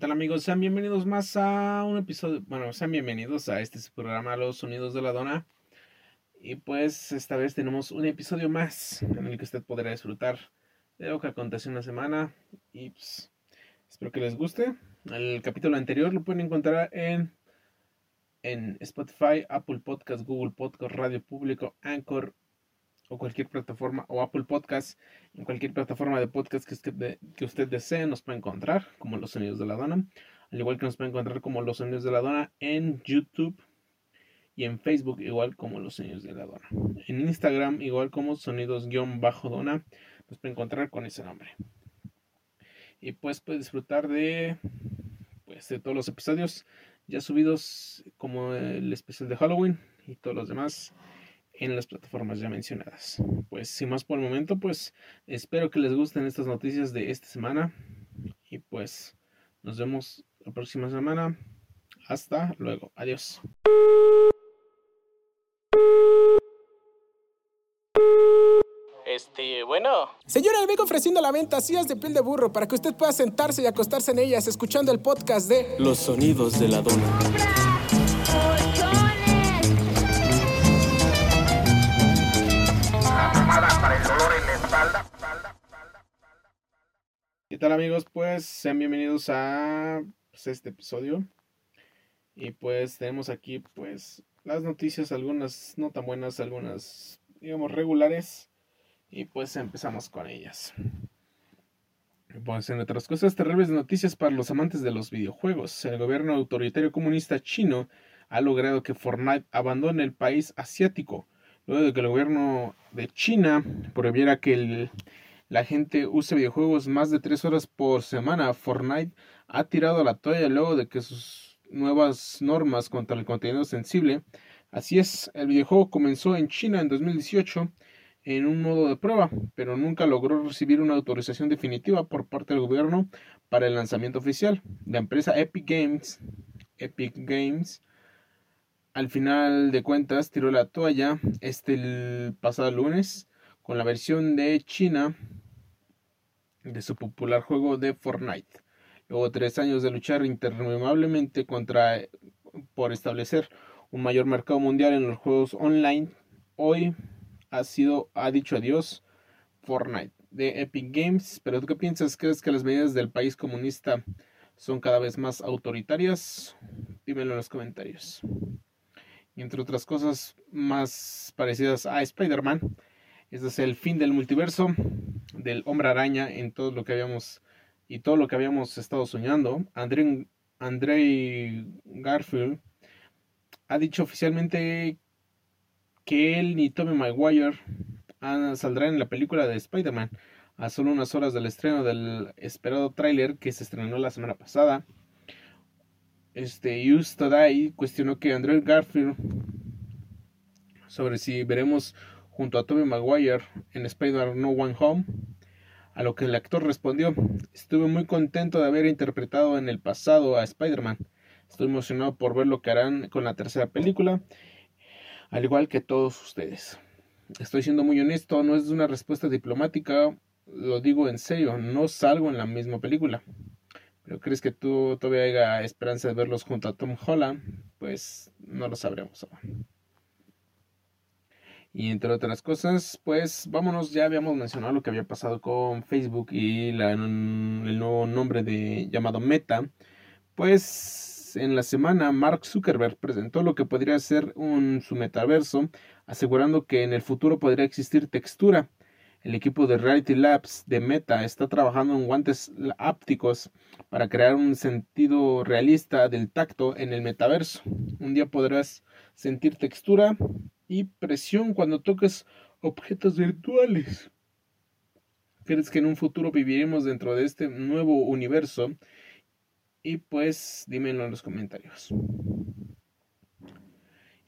tal amigos? Sean bienvenidos más a un episodio, bueno, sean bienvenidos a este programa Los Sonidos de la Dona. Y pues esta vez tenemos un episodio más en el que usted podrá disfrutar de lo que aconteció una semana. Y pues espero que les guste. El capítulo anterior lo pueden encontrar en, en Spotify, Apple Podcast, Google Podcast, Radio Público, Anchor o cualquier plataforma o Apple Podcast, en cualquier plataforma de podcast que usted, desee, nos puede encontrar como Los Sonidos de la Dona, al igual que nos puede encontrar como Los Sonidos de la Dona en YouTube y en Facebook igual como Los Sonidos de la Dona. En Instagram igual como Sonidos-Dona, nos puede encontrar con ese nombre. Y pues puede disfrutar de pues de todos los episodios ya subidos como el especial de Halloween y todos los demás en las plataformas ya mencionadas. Pues sin más por el momento, pues espero que les gusten estas noticias de esta semana y pues nos vemos la próxima semana. Hasta luego. Adiós. Este, bueno. Señora, le vengo ofreciendo la venta sillas de piel de burro para que usted pueda sentarse y acostarse en ellas escuchando el podcast de Los sonidos de la dona. Tal amigos? Pues sean bienvenidos a pues, este episodio. Y pues tenemos aquí pues las noticias, algunas no tan buenas, algunas digamos regulares. Y pues empezamos con ellas. Pues en otras cosas, terribles noticias para los amantes de los videojuegos. El gobierno autoritario comunista chino ha logrado que Fortnite abandone el país asiático luego de que el gobierno de China prohibiera que la gente use videojuegos más de tres horas por semana, Fortnite ha tirado la toalla luego de que sus nuevas normas contra el contenido sensible. Así es, el videojuego comenzó en China en 2018 en un modo de prueba, pero nunca logró recibir una autorización definitiva por parte del gobierno para el lanzamiento oficial. La empresa Epic Games, Epic Games al final de cuentas tiró la toalla este pasado lunes con la versión de China de su popular juego de Fortnite. Luego tres años de luchar interminablemente contra por establecer un mayor mercado mundial en los juegos online, hoy ha sido ha dicho adiós Fortnite de Epic Games. Pero tú qué piensas? ¿Crees que las medidas del país comunista son cada vez más autoritarias? Dímelo en los comentarios entre otras cosas más parecidas a Spider-Man. Este es el fin del multiverso del hombre araña en todo lo que habíamos y todo lo que habíamos estado soñando. André, Garfield ha dicho oficialmente que él ni Tommy Maguire saldrán en la película de Spider-Man a solo unas horas del estreno del esperado tráiler que se estrenó la semana pasada este, Use Today cuestionó que Andrew Garfield sobre si veremos junto a Tobey Maguire en Spider-Man No One Home, a lo que el actor respondió, estuve muy contento de haber interpretado en el pasado a Spider-Man, estoy emocionado por ver lo que harán con la tercera película, al igual que todos ustedes. Estoy siendo muy honesto, no es una respuesta diplomática, lo digo en serio, no salgo en la misma película. ¿Pero crees que tú todavía haya esperanza de verlos junto a Tom Holland? Pues no lo sabremos Y entre otras cosas, pues vámonos, ya habíamos mencionado lo que había pasado con Facebook y la, el nuevo nombre de llamado Meta. Pues en la semana Mark Zuckerberg presentó lo que podría ser un, su metaverso, asegurando que en el futuro podría existir textura el equipo de Reality Labs de Meta está trabajando en guantes ápticos para crear un sentido realista del tacto en el metaverso. Un día podrás sentir textura y presión cuando toques objetos virtuales. ¿Crees que en un futuro viviremos dentro de este nuevo universo? Y pues dímelo en los comentarios.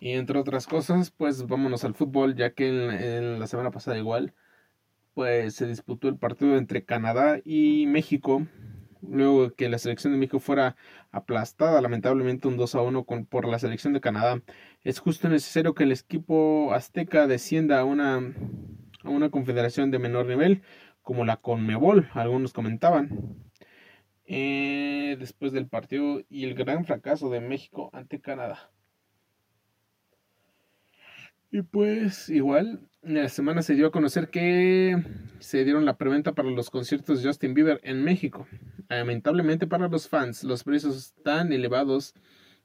Y entre otras cosas, pues vámonos al fútbol, ya que en la semana pasada igual pues se disputó el partido entre Canadá y México, luego que la selección de México fuera aplastada lamentablemente un 2 a 1 con, por la selección de Canadá. Es justo necesario que el equipo azteca descienda a una, a una confederación de menor nivel, como la Conmebol, algunos comentaban. eh, después del partido y el gran fracaso de México ante Canadá. Y pues igual, la semana se dio a conocer que se dieron la preventa para los conciertos de Justin Bieber en México. Lamentablemente para los fans, los precios tan elevados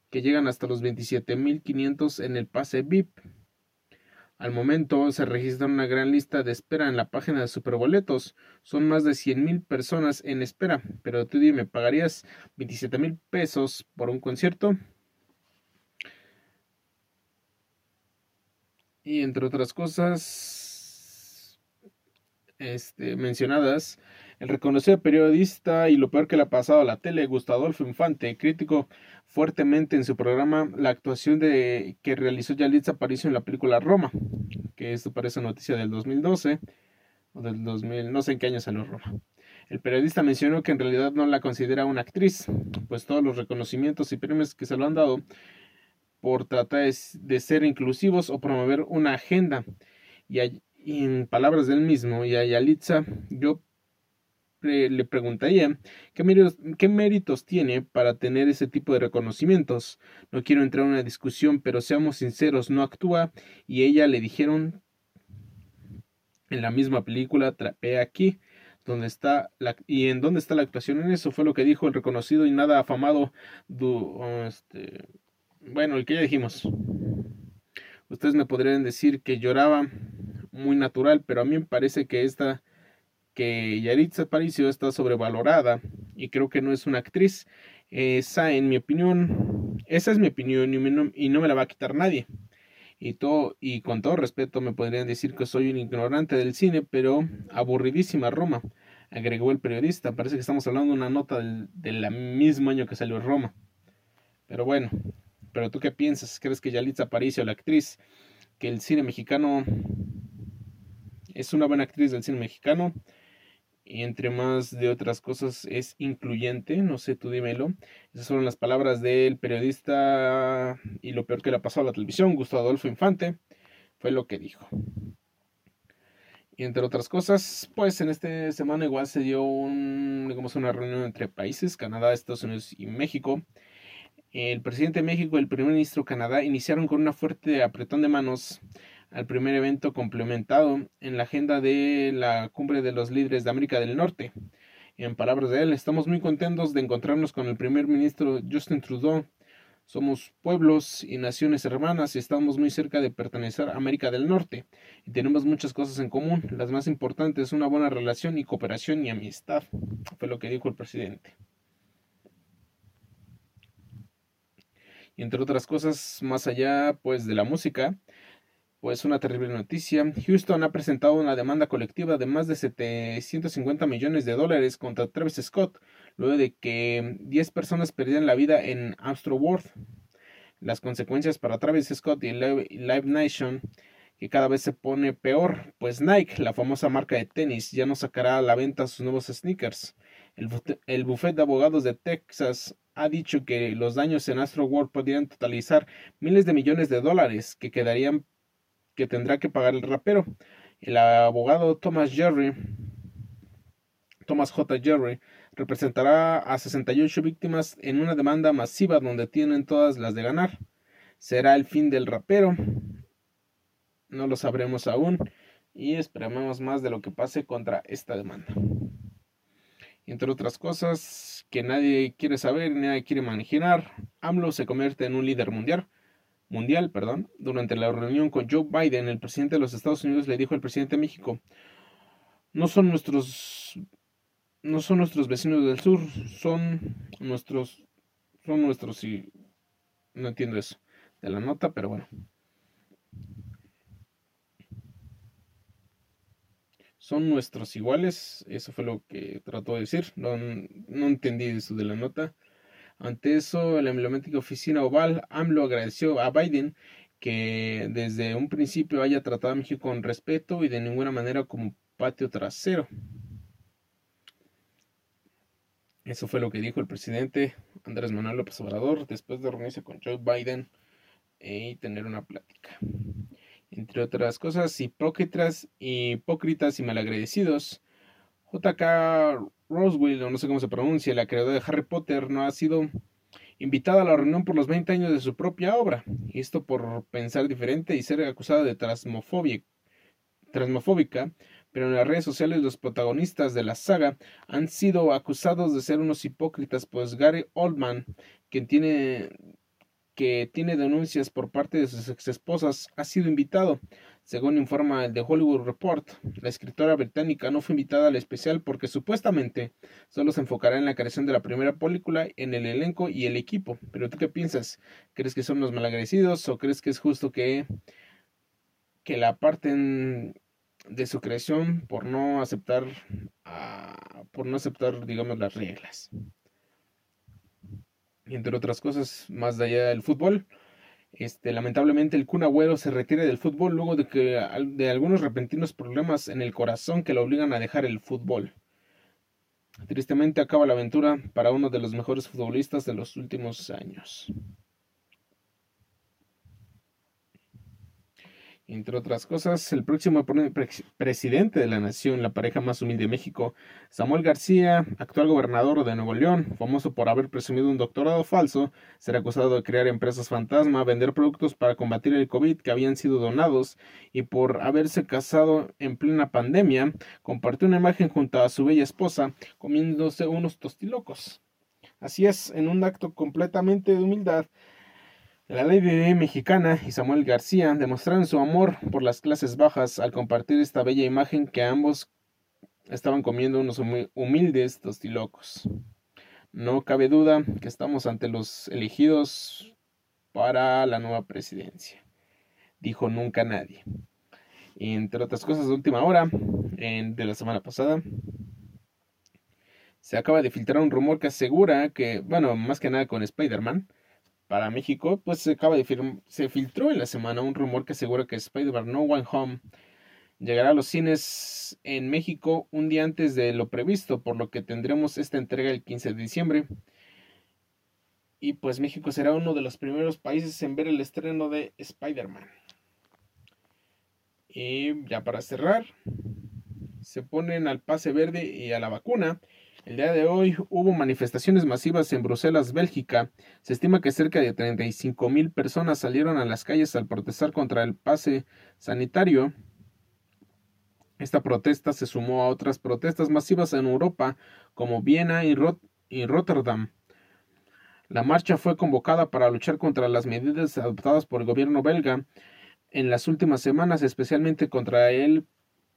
que llegan hasta los 27.500 en el pase VIP. Al momento se registra una gran lista de espera en la página de Superboletos. Son más de 100.000 personas en espera. Pero tú dime, ¿pagarías 27.000 pesos por un concierto? Y entre otras cosas este, mencionadas, el reconocido periodista y lo peor que le ha pasado a la tele, Gustavo Adolfo Infante, crítico fuertemente en su programa la actuación de, que realizó Yalitza Aparicio en la película Roma, que esto parece noticia del 2012 o del 2000, no sé en qué año salió Roma. El periodista mencionó que en realidad no la considera una actriz, pues todos los reconocimientos y premios que se lo han dado por tratar de ser inclusivos o promover una agenda. Y, en palabras del mismo, y a Yalitza, yo le preguntaría ¿qué méritos, qué méritos tiene para tener ese tipo de reconocimientos. No quiero entrar en una discusión, pero seamos sinceros, no actúa y ella le dijeron en la misma película, trapea aquí, donde está la, y en dónde está la actuación en eso, fue lo que dijo el reconocido y nada afamado este, bueno, el que ya dijimos. Ustedes me podrían decir que lloraba muy natural, pero a mí me parece que esta, que Yaritza Aparicio está sobrevalorada y creo que no es una actriz. Esa, en mi opinión, esa es mi opinión y, no, me la va a quitar nadie. Y, todo, y con todo respeto me podrían decir que soy un ignorante del cine, pero aburridísima Roma, agregó el periodista. Parece que estamos hablando de una nota del, del mismo año que salió Roma. Pero bueno, pero tú qué piensas? ¿Crees que Yalitza Aparicio, la actriz, que el cine mexicano es una buena actriz del cine mexicano? Y entre más de otras cosas es incluyente, no sé, tú dímelo. Esas fueron las palabras del periodista y lo peor que le ha pasado a la televisión, Gustavo Adolfo Infante, fue lo que dijo. Y entre otras cosas, pues en esta semana igual se dio un, digamos, una reunión entre países, Canadá, Estados Unidos y México, el presidente de México y el primer ministro de Canadá iniciaron con una fuerte apretón de manos al primer evento complementado en la agenda de la cumbre de los líderes de América del Norte. En palabras de él, estamos muy contentos de encontrarnos con el primer ministro Justin Trudeau. Somos pueblos y naciones hermanas y estamos muy cerca de pertenecer a América del Norte y tenemos muchas cosas en común. Las más importantes, una buena relación y cooperación y amistad, fue lo que dijo el presidente. Y entre otras cosas, más allá pues de la música, pues una terrible noticia. Houston ha presentado una demanda colectiva de más de 750 millones de dólares contra Travis Scott, luego de que 10 personas perdieran la vida en Astroworld. Las consecuencias para Travis Scott y Live Nation que cada vez se pone peor, pues Nike, la famosa marca de tenis, ya no sacará a la venta sus nuevos sneakers. El, el bufete de abogados de Texas ha dicho que los daños en Astro World podrían totalizar miles de millones de dólares que quedarían que tendrá que pagar el rapero. El abogado Thomas Jerry, Thomas J. Jerry, representará a 68 víctimas en una demanda masiva donde tienen todas las de ganar. ¿Será el fin del rapero? No lo sabremos aún y esperamos más de lo que pase contra esta demanda entre otras cosas que nadie quiere saber, nadie quiere imaginar, AMLO se convierte en un líder mundial. Mundial, perdón. Durante la reunión con Joe Biden, el presidente de los Estados Unidos le dijo al presidente de México: No son nuestros, no son nuestros vecinos del sur, son nuestros, son nuestros y no entiendo eso de la nota, pero bueno. Son nuestros iguales. Eso fue lo que trató de decir. No, no entendí eso de la nota. Ante eso, la emblemática oficina oval, AMLO agradeció a Biden que desde un principio haya tratado a México con respeto y de ninguna manera como patio trasero. Eso fue lo que dijo el presidente Andrés Manuel López Obrador después de reunirse con Joe Biden y tener una plática entre otras cosas, hipócritas, hipócritas y malagradecidos. JK Roswell, o no sé cómo se pronuncia, la creadora de Harry Potter, no ha sido invitada a la reunión por los 20 años de su propia obra, y esto por pensar diferente y ser acusada de transmofóbica, pero en las redes sociales los protagonistas de la saga han sido acusados de ser unos hipócritas, pues Gary Oldman, quien tiene que tiene denuncias por parte de sus exesposas, ha sido invitado. Según informa el The Hollywood Report, la escritora británica no fue invitada al especial porque supuestamente solo se enfocará en la creación de la primera película, en el elenco y el equipo. Pero tú qué piensas? ¿Crees que son los malagradecidos o crees que es justo que, que la parten de su creación por no aceptar, uh, por no aceptar, digamos, las reglas? Entre otras cosas más de allá del fútbol. Este, lamentablemente el Kun Agüero se retira del fútbol luego de que de algunos repentinos problemas en el corazón que lo obligan a dejar el fútbol. Tristemente acaba la aventura para uno de los mejores futbolistas de los últimos años. Entre otras cosas, el próximo presidente de la nación, la pareja más humilde de México, Samuel García, actual gobernador de Nuevo León, famoso por haber presumido un doctorado falso, ser acusado de crear empresas fantasma, vender productos para combatir el COVID que habían sido donados y por haberse casado en plena pandemia, compartió una imagen junto a su bella esposa comiéndose unos tostilocos. Así es, en un acto completamente de humildad, la ley de mexicana y Samuel García demostraron su amor por las clases bajas al compartir esta bella imagen que ambos estaban comiendo unos humildes tostilocos. No cabe duda que estamos ante los elegidos para la nueva presidencia, dijo nunca nadie. Entre otras cosas de última hora, de la semana pasada, se acaba de filtrar un rumor que asegura que, bueno, más que nada con Spider-Man, para México, pues se acaba de se filtró en la semana un rumor que asegura que Spider-Man No One Home llegará a los cines en México un día antes de lo previsto, por lo que tendremos esta entrega el 15 de diciembre. Y pues México será uno de los primeros países en ver el estreno de Spider-Man. Y ya para cerrar, se ponen al pase verde y a la vacuna el día de hoy hubo manifestaciones masivas en Bruselas, Bélgica. Se estima que cerca de 35 mil personas salieron a las calles al protestar contra el pase sanitario. Esta protesta se sumó a otras protestas masivas en Europa, como Viena y, y Rotterdam. La marcha fue convocada para luchar contra las medidas adoptadas por el gobierno belga en las últimas semanas, especialmente contra el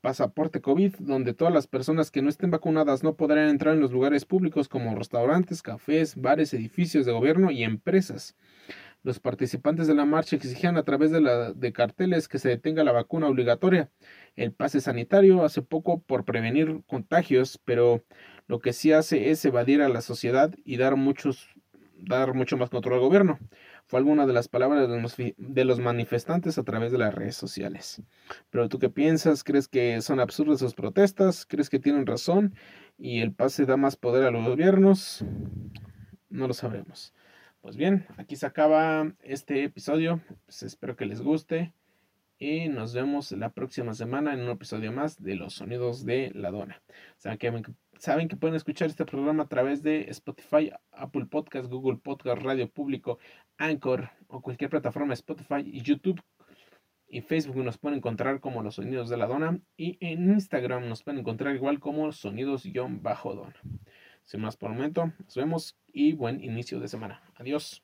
pasaporte COVID, donde todas las personas que no estén vacunadas no podrán entrar en los lugares públicos como restaurantes, cafés, bares, edificios de gobierno y empresas. Los participantes de la marcha exigían a través de, la, de carteles que se detenga la vacuna obligatoria, el pase sanitario hace poco por prevenir contagios, pero lo que sí hace es evadir a la sociedad y dar muchos dar mucho más control al gobierno fue alguna de las palabras de los manifestantes a través de las redes sociales. Pero tú qué piensas? ¿Crees que son absurdas sus protestas? ¿Crees que tienen razón y el pase da más poder a los gobiernos? No lo sabemos. Pues bien, aquí se acaba este episodio. Pues espero que les guste. Y nos vemos la próxima semana en un episodio más de Los Sonidos de la Dona. Saben que Saben que pueden escuchar este programa a través de Spotify, Apple Podcast, Google Podcast, Radio Público, Anchor o cualquier plataforma Spotify y YouTube. Y Facebook nos pueden encontrar como Los Sonidos de la Dona. Y en Instagram nos pueden encontrar igual como Sonidos-Dona. Sin más por el momento, nos vemos y buen inicio de semana. Adiós.